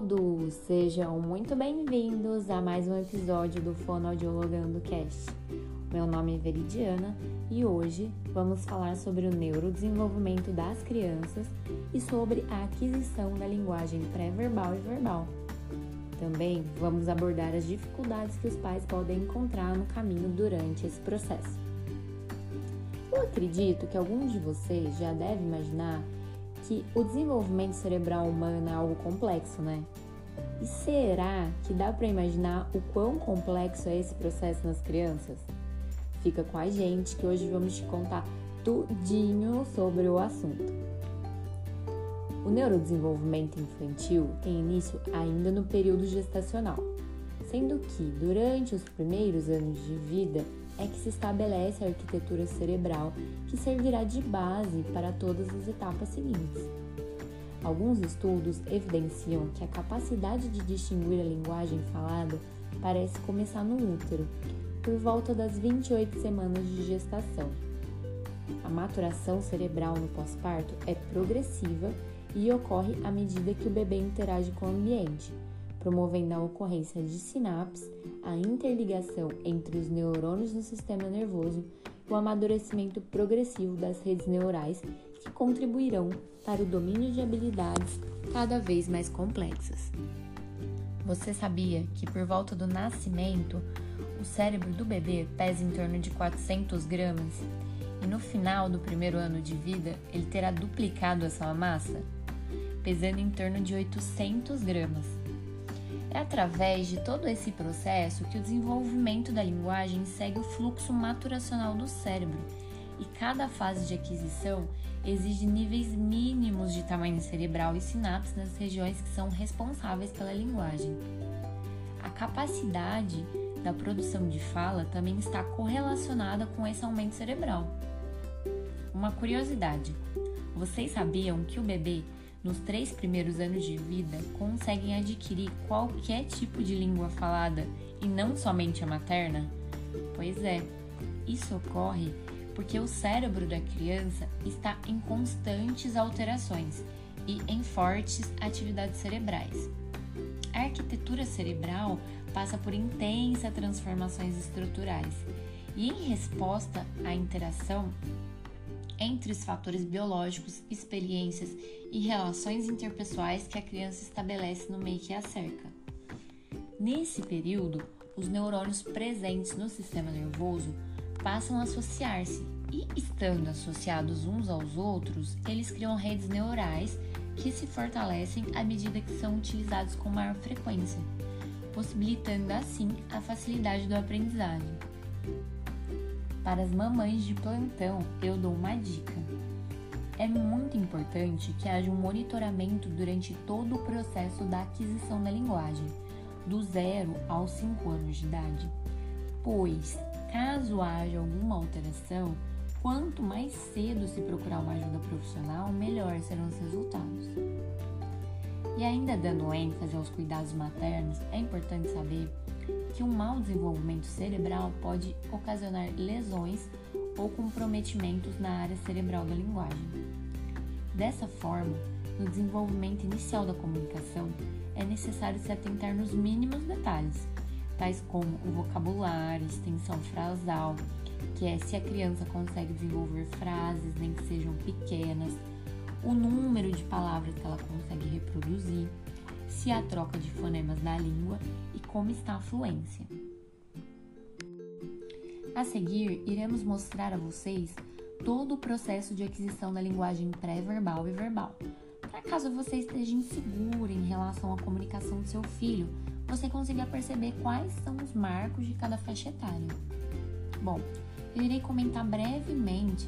todos! Sejam muito bem-vindos a mais um episódio do Fonoaudiologando Cast. Meu nome é Veridiana e hoje vamos falar sobre o neurodesenvolvimento das crianças e sobre a aquisição da linguagem pré-verbal e verbal. Também vamos abordar as dificuldades que os pais podem encontrar no caminho durante esse processo. Eu acredito que alguns de vocês já devem imaginar que o desenvolvimento cerebral humano é algo complexo, né? E será que dá para imaginar o quão complexo é esse processo nas crianças? Fica com a gente que hoje vamos te contar tudinho sobre o assunto. O neurodesenvolvimento infantil tem início ainda no período gestacional, sendo que durante os primeiros anos de vida é que se estabelece a arquitetura cerebral que servirá de base para todas as etapas seguintes. Alguns estudos evidenciam que a capacidade de distinguir a linguagem falada parece começar no útero, por volta das 28 semanas de gestação. A maturação cerebral no pós-parto é progressiva e ocorre à medida que o bebê interage com o ambiente, promovendo a ocorrência de sinapses, a interligação entre os neurônios no sistema nervoso e o amadurecimento progressivo das redes neurais que contribuirão para o domínio de habilidades cada vez mais complexas. Você sabia que por volta do nascimento, o cérebro do bebê pesa em torno de 400 gramas e no final do primeiro ano de vida ele terá duplicado a sua massa, pesando em torno de 800 gramas. É através de todo esse processo que o desenvolvimento da linguagem segue o fluxo maturacional do cérebro, e cada fase de aquisição exige níveis mínimos de tamanho cerebral e sinapses nas regiões que são responsáveis pela linguagem. A capacidade da produção de fala também está correlacionada com esse aumento cerebral. Uma curiosidade: vocês sabiam que o bebê nos três primeiros anos de vida, conseguem adquirir qualquer tipo de língua falada e não somente a materna? Pois é, isso ocorre porque o cérebro da criança está em constantes alterações e em fortes atividades cerebrais. A arquitetura cerebral passa por intensas transformações estruturais e, em resposta à interação entre os fatores biológicos, experiências e relações interpessoais que a criança estabelece no meio que a cerca. Nesse período, os neurônios presentes no sistema nervoso passam a associar-se e, estando associados uns aos outros, eles criam redes neurais que se fortalecem à medida que são utilizados com maior frequência, possibilitando assim a facilidade do aprendizagem. Para as mamães de plantão, eu dou uma dica. É muito importante que haja um monitoramento durante todo o processo da aquisição da linguagem, do 0 aos 5 anos de idade, pois, caso haja alguma alteração, quanto mais cedo se procurar uma ajuda profissional, melhor serão os resultados. E ainda dando ênfase aos cuidados maternos, é importante saber que um mau desenvolvimento cerebral pode ocasionar lesões ou comprometimentos na área cerebral da linguagem. Dessa forma, no desenvolvimento inicial da comunicação, é necessário se atentar nos mínimos detalhes, tais como o vocabulário, extensão frasal, que é se a criança consegue desenvolver frases, nem que sejam pequenas, o número de palavras que ela consegue reproduzir, se há troca de fonemas da língua e como está a fluência. A seguir, iremos mostrar a vocês todo o processo de aquisição da linguagem pré-verbal e verbal. Para caso você esteja inseguro em relação à comunicação do seu filho, você consiga perceber quais são os marcos de cada faixa etária. Bom, eu irei comentar brevemente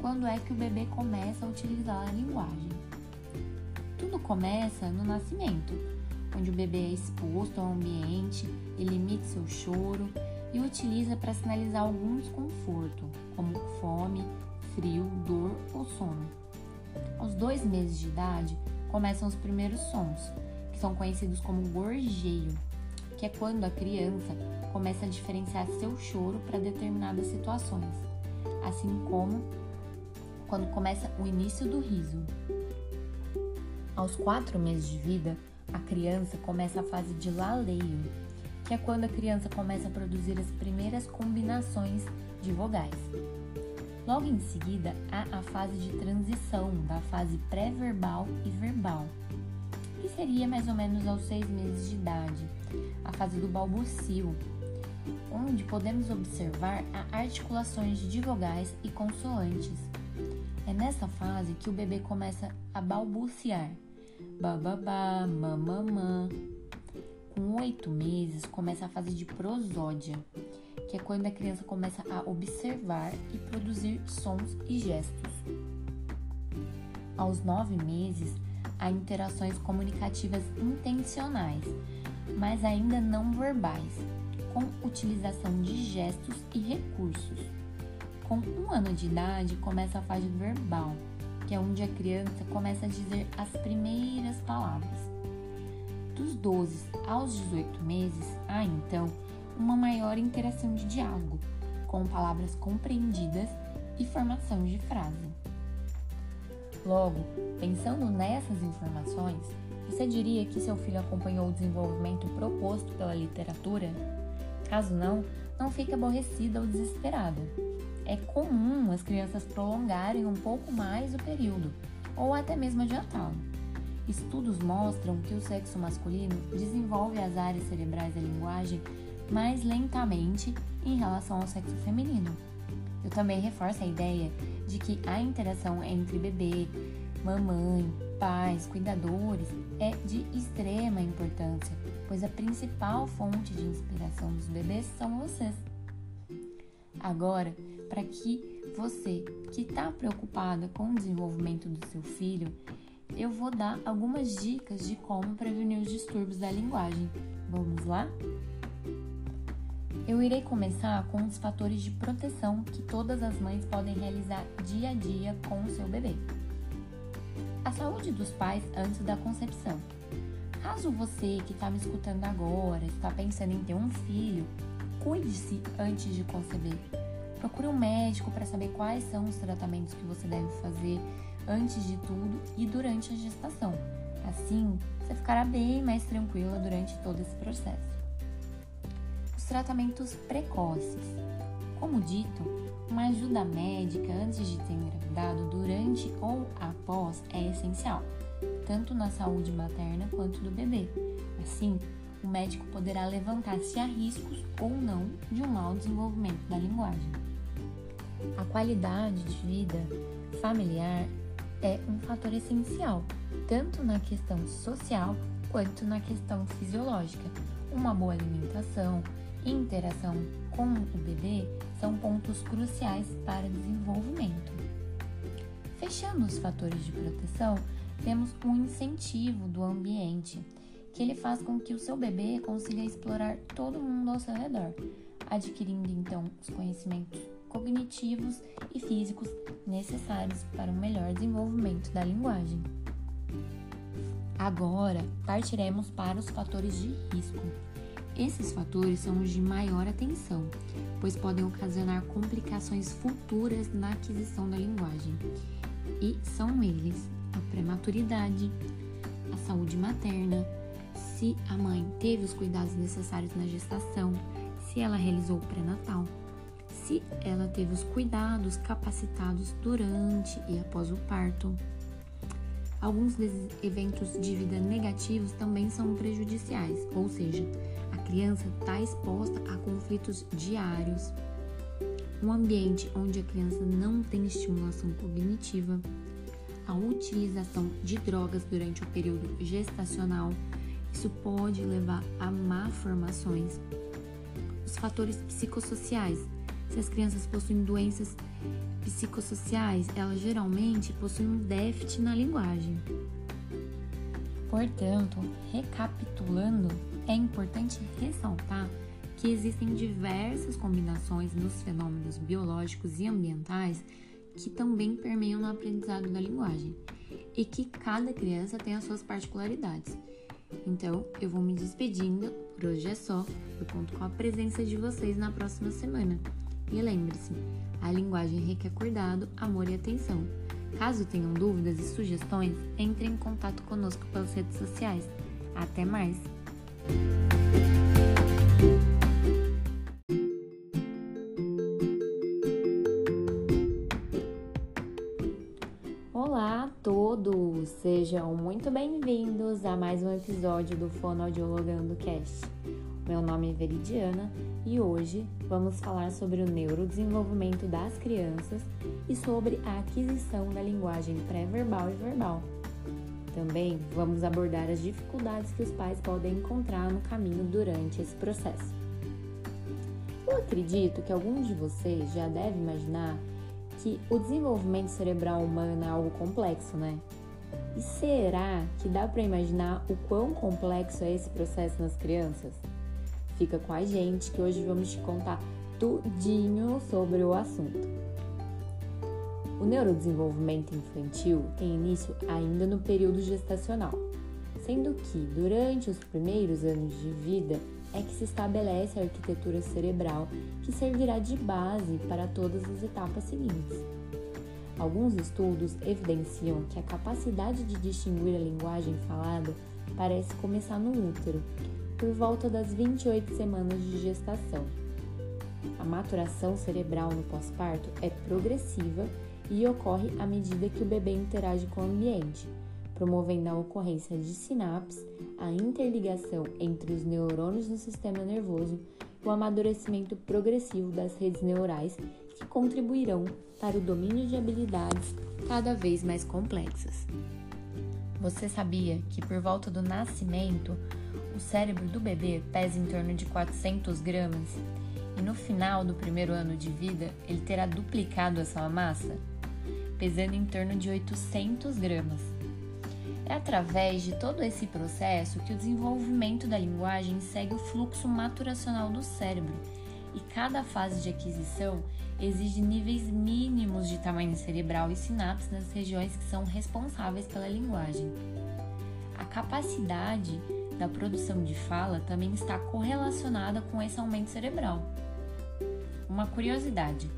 quando é que o bebê começa a utilizar a linguagem. Tudo começa no nascimento, onde o bebê é exposto ao ambiente, ele emite seu choro e utiliza para sinalizar algum desconforto, como fome, frio, dor ou sono. Aos dois meses de idade, começam os primeiros sons, que são conhecidos como gorjeio, que é quando a criança começa a diferenciar seu choro para determinadas situações, assim como quando começa o início do riso. Aos quatro meses de vida, a criança começa a fase de laleio, que é quando a criança começa a produzir as primeiras combinações de vogais. Logo em seguida, há a fase de transição da fase pré-verbal e verbal, que seria mais ou menos aos seis meses de idade, a fase do balbucio, onde podemos observar articulações de vogais e consoantes. É nessa fase que o bebê começa a balbuciar, bababá, mamamã. Com oito meses começa a fase de prosódia, que é quando a criança começa a observar e produzir sons e gestos. Aos nove meses, há interações comunicativas intencionais, mas ainda não verbais, com utilização de gestos e recursos. Com um ano de idade, começa a fase verbal, que é onde a criança começa a dizer as primeiras palavras. Dos 12 aos 18 meses, há então uma maior interação de diálogo, com palavras compreendidas e formação de frase. Logo, pensando nessas informações, você diria que seu filho acompanhou o desenvolvimento proposto pela literatura? Caso não, não fique aborrecida ou desesperada. É comum as crianças prolongarem um pouco mais o período, ou até mesmo adiantá-lo. Estudos mostram que o sexo masculino desenvolve as áreas cerebrais da linguagem mais lentamente em relação ao sexo feminino. Eu também reforço a ideia de que a interação entre bebê, mamãe, pais, cuidadores é de extrema importância, pois a principal fonte de inspiração dos bebês são vocês. Agora, para que você que está preocupada com o desenvolvimento do seu filho, eu vou dar algumas dicas de como prevenir os distúrbios da linguagem. Vamos lá? Eu irei começar com os fatores de proteção que todas as mães podem realizar dia a dia com o seu bebê. A saúde dos pais antes da concepção. Caso você que está me escutando agora está pensando em ter um filho, cuide-se antes de conceber. Procure um médico para saber quais são os tratamentos que você deve fazer antes de tudo e durante a gestação. Assim, você ficará bem mais tranquila durante todo esse processo tratamentos precoces. Como dito, uma ajuda médica antes de ter engravidado, durante ou após é essencial, tanto na saúde materna quanto do bebê. Assim, o médico poderá levantar se há riscos ou não de um mau desenvolvimento da linguagem. A qualidade de vida familiar é um fator essencial, tanto na questão social quanto na questão fisiológica. Uma boa alimentação, interação com o bebê são pontos cruciais para desenvolvimento. Fechando os fatores de proteção, temos o um incentivo do ambiente, que ele faz com que o seu bebê consiga explorar todo mundo ao seu redor, adquirindo então os conhecimentos cognitivos e físicos necessários para o melhor desenvolvimento da linguagem. Agora, partiremos para os fatores de risco. Esses fatores são os de maior atenção, pois podem ocasionar complicações futuras na aquisição da linguagem. E são eles a prematuridade, a saúde materna, se a mãe teve os cuidados necessários na gestação, se ela realizou o pré-natal, se ela teve os cuidados capacitados durante e após o parto. Alguns eventos de vida negativos também são prejudiciais, ou seja, criança está exposta a conflitos diários, um ambiente onde a criança não tem estimulação cognitiva, a utilização de drogas durante o período gestacional, isso pode levar a malformações. Os fatores psicossociais. Se as crianças possuem doenças psicossociais, elas geralmente possuem um déficit na linguagem. Portanto, recapitulando, é importante ressaltar que existem diversas combinações nos fenômenos biológicos e ambientais que também permeiam no aprendizado da linguagem e que cada criança tem as suas particularidades. Então, eu vou me despedindo, por hoje é só. Eu conto com a presença de vocês na próxima semana. E lembre-se, a linguagem requer cuidado, amor e atenção. Caso tenham dúvidas e sugestões, entre em contato conosco pelas redes sociais. Até mais! Olá a todos! Sejam muito bem-vindos a mais um episódio do Fonoaudiologando Cast. Meu nome é Veridiana e hoje vamos falar sobre o neurodesenvolvimento das crianças e sobre a aquisição da linguagem pré-verbal e verbal. Também vamos abordar as dificuldades que os pais podem encontrar no caminho durante esse processo. Eu acredito que alguns de vocês já devem imaginar que o desenvolvimento cerebral humano é algo complexo, né? E será que dá para imaginar o quão complexo é esse processo nas crianças? Fica com a gente que hoje vamos te contar tudinho sobre o assunto. O neurodesenvolvimento infantil tem início ainda no período gestacional, sendo que durante os primeiros anos de vida é que se estabelece a arquitetura cerebral que servirá de base para todas as etapas seguintes. Alguns estudos evidenciam que a capacidade de distinguir a linguagem falada parece começar no útero, por volta das 28 semanas de gestação. A maturação cerebral no pós-parto é progressiva e ocorre à medida que o bebê interage com o ambiente, promovendo a ocorrência de sinapses, a interligação entre os neurônios no sistema nervoso o amadurecimento progressivo das redes neurais que contribuirão para o domínio de habilidades cada vez mais complexas. Você sabia que por volta do nascimento, o cérebro do bebê pesa em torno de 400 gramas e no final do primeiro ano de vida ele terá duplicado essa massa, pesando em torno de 800 gramas. É através de todo esse processo que o desenvolvimento da linguagem segue o fluxo maturacional do cérebro e cada fase de aquisição exige níveis mínimos de tamanho cerebral e sinapses nas regiões que são responsáveis pela linguagem. A capacidade da produção de fala também está correlacionada com esse aumento cerebral. Uma curiosidade: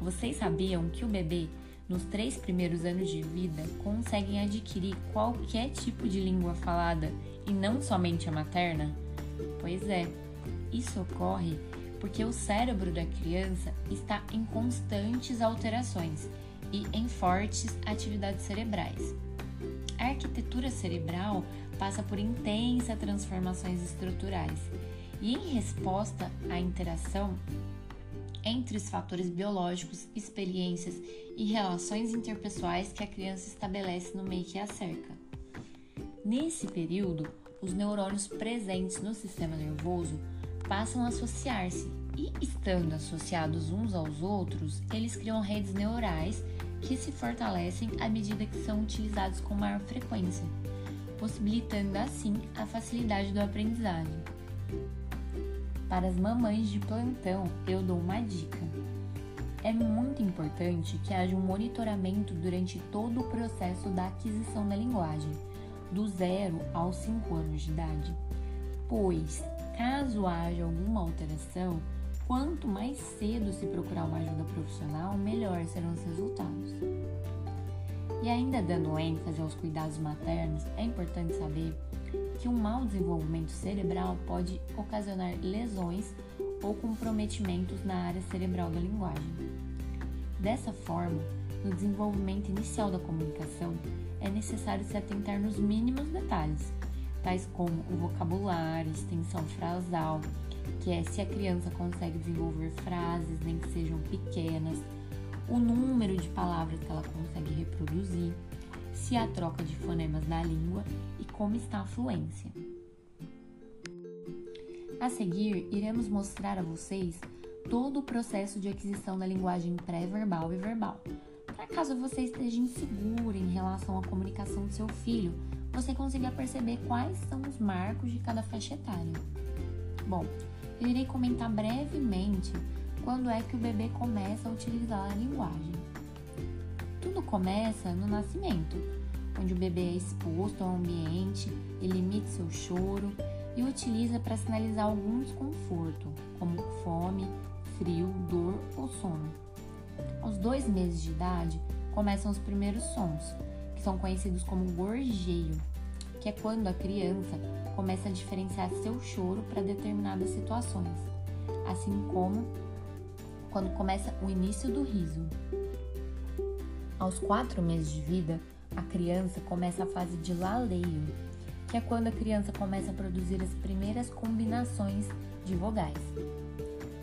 vocês sabiam que o bebê, nos três primeiros anos de vida, consegue adquirir qualquer tipo de língua falada e não somente a materna? Pois é, isso ocorre porque o cérebro da criança está em constantes alterações e em fortes atividades cerebrais. A arquitetura cerebral passa por intensas transformações estruturais e, em resposta à interação entre os fatores biológicos, experiências e relações interpessoais que a criança estabelece no meio que a cerca. Nesse período, os neurônios presentes no sistema nervoso passam a associar-se e, estando associados uns aos outros, eles criam redes neurais que se fortalecem à medida que são utilizados com maior frequência, possibilitando assim a facilidade do aprendizagem. Para as mamães de plantão, eu dou uma dica. É muito importante que haja um monitoramento durante todo o processo da aquisição da linguagem, do 0 aos 5 anos de idade, pois, caso haja alguma alteração, Quanto mais cedo se procurar uma ajuda profissional, melhor serão os resultados. E ainda dando ênfase aos cuidados maternos, é importante saber que um mau desenvolvimento cerebral pode ocasionar lesões ou comprometimentos na área cerebral da linguagem. Dessa forma, no desenvolvimento inicial da comunicação, é necessário se atentar nos mínimos detalhes, tais como o vocabulário, extensão frasal, que é se a criança consegue desenvolver frases, nem que sejam pequenas, o número de palavras que ela consegue reproduzir, se há troca de fonemas na língua e como está a fluência. A seguir, iremos mostrar a vocês todo o processo de aquisição da linguagem pré-verbal e verbal. Para caso você esteja inseguro em relação à comunicação do seu filho, você consiga perceber quais são os marcos de cada faixa etária. Bom, eu irei comentar brevemente quando é que o bebê começa a utilizar a linguagem. Tudo começa no nascimento, onde o bebê é exposto ao ambiente, ele emite seu choro e utiliza para sinalizar algum desconforto, como fome, frio, dor ou sono. Aos dois meses de idade, começam os primeiros sons, que são conhecidos como gorjeio, que é quando a criança começa a diferenciar seu choro para determinadas situações, assim como quando começa o início do riso. Aos quatro meses de vida, a criança começa a fase de laleio, que é quando a criança começa a produzir as primeiras combinações de vogais.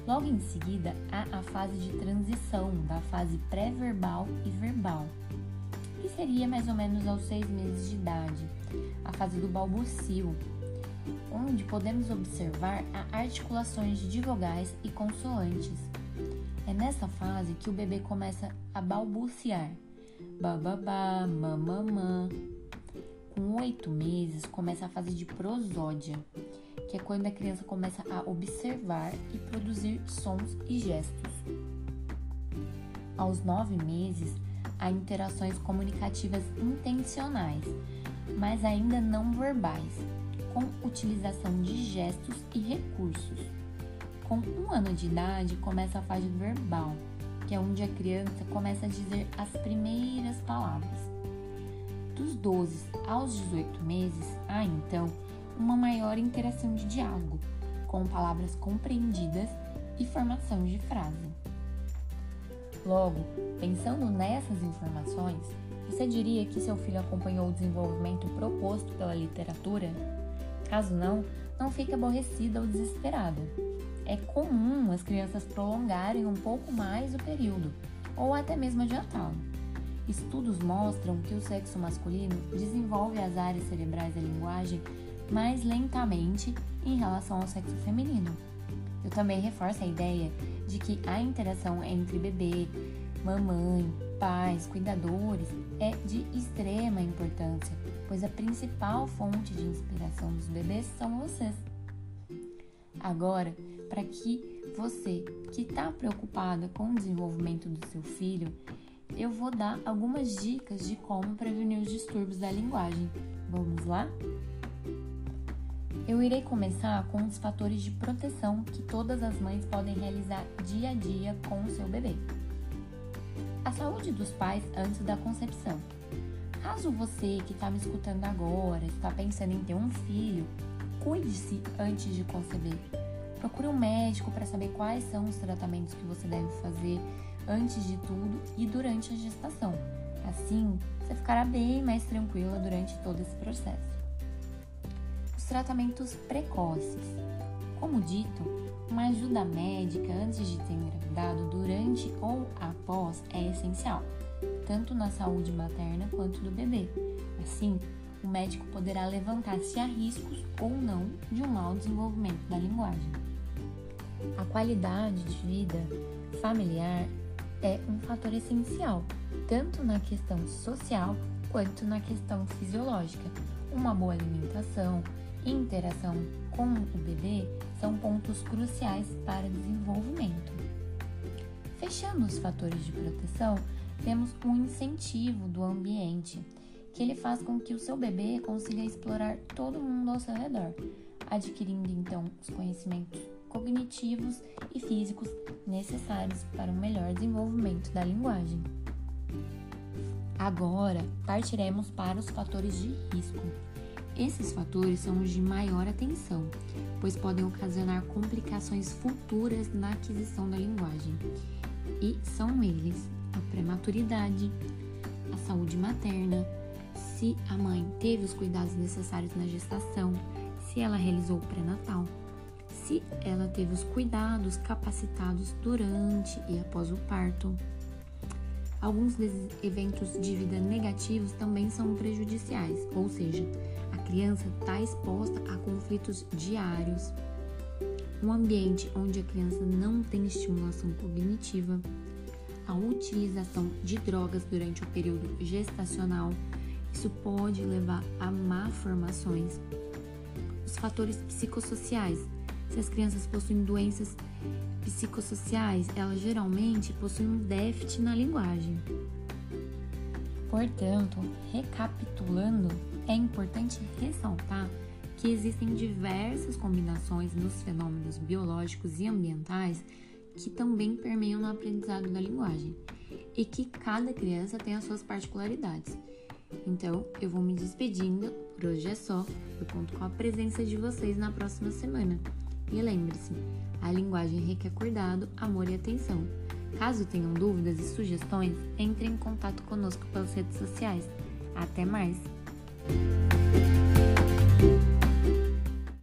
Logo em seguida, há a fase de transição da fase pré-verbal e verbal, que seria mais ou menos aos seis meses de idade, a fase do balbucio, onde podemos observar articulações de vogais e consoantes. É nessa fase que o bebê começa a balbuciar, bababá, mamamã. Com oito meses começa a fase de prosódia, que é quando a criança começa a observar e produzir sons e gestos. Aos nove meses, há interações comunicativas intencionais, mas ainda não verbais, com utilização de gestos e recursos. Com um ano de idade, começa a fase verbal, que é onde a criança começa a dizer as primeiras palavras. Dos 12 aos 18 meses, há então uma maior interação de diálogo, com palavras compreendidas e formação de frase. Logo, pensando nessas informações, você diria que seu filho acompanhou o desenvolvimento proposto pela literatura? Caso não, não fique aborrecida ou desesperada. É comum as crianças prolongarem um pouco mais o período, ou até mesmo adiantá-lo. Estudos mostram que o sexo masculino desenvolve as áreas cerebrais da linguagem mais lentamente em relação ao sexo feminino. Eu também reforço a ideia de que a interação entre bebê, mamãe, pais, cuidadores é de extrema importância, pois a principal fonte de inspiração dos bebês são vocês. Agora, para que você que está preocupada com o desenvolvimento do seu filho, eu vou dar algumas dicas de como prevenir os distúrbios da linguagem. Vamos lá? Eu irei começar com os fatores de proteção que todas as mães podem realizar dia a dia com o seu bebê. A saúde dos pais antes da concepção. Caso você que está me escutando agora está pensando em ter um filho, cuide-se antes de conceber. Procure um médico para saber quais são os tratamentos que você deve fazer antes de tudo e durante a gestação. Assim, você ficará bem mais tranquila durante todo esse processo. Os tratamentos precoces. Como dito, uma ajuda médica antes de ter engravidado, durante ou após é essencial, tanto na saúde materna quanto do bebê. Assim, o médico poderá levantar se há riscos ou não de um mau desenvolvimento da linguagem. A qualidade de vida familiar é um fator essencial, tanto na questão social quanto na questão fisiológica. Uma boa alimentação e interação com o bebê são pontos cruciais para o desenvolvimento. Fechando os fatores de proteção, temos um incentivo do ambiente, que ele faz com que o seu bebê consiga explorar todo mundo ao seu redor, adquirindo então os conhecimentos cognitivos e físicos necessários para um melhor desenvolvimento da linguagem. Agora, partiremos para os fatores de risco. Esses fatores são os de maior atenção, pois podem ocasionar complicações futuras na aquisição da linguagem. E são eles a prematuridade, a saúde materna, se a mãe teve os cuidados necessários na gestação, se ela realizou o pré-natal, se ela teve os cuidados capacitados durante e após o parto. Alguns eventos de vida negativos também são prejudiciais, ou seja, a criança está exposta a conflitos diários, um ambiente onde a criança não tem estimulação cognitiva, a utilização de drogas durante o período gestacional, isso pode levar a malformações. Os fatores psicossociais, se as crianças possuem doenças psicossociais, elas geralmente possuem um déficit na linguagem. Portanto, recapitulando, é importante ressaltar que existem diversas combinações nos fenômenos biológicos e ambientais que também permeiam no aprendizado da linguagem e que cada criança tem as suas particularidades. Então, eu vou me despedindo, por hoje é só. Eu conto com a presença de vocês na próxima semana. E lembre-se, a linguagem requer cuidado, amor e atenção. Caso tenham dúvidas e sugestões, entre em contato conosco pelas redes sociais. Até mais!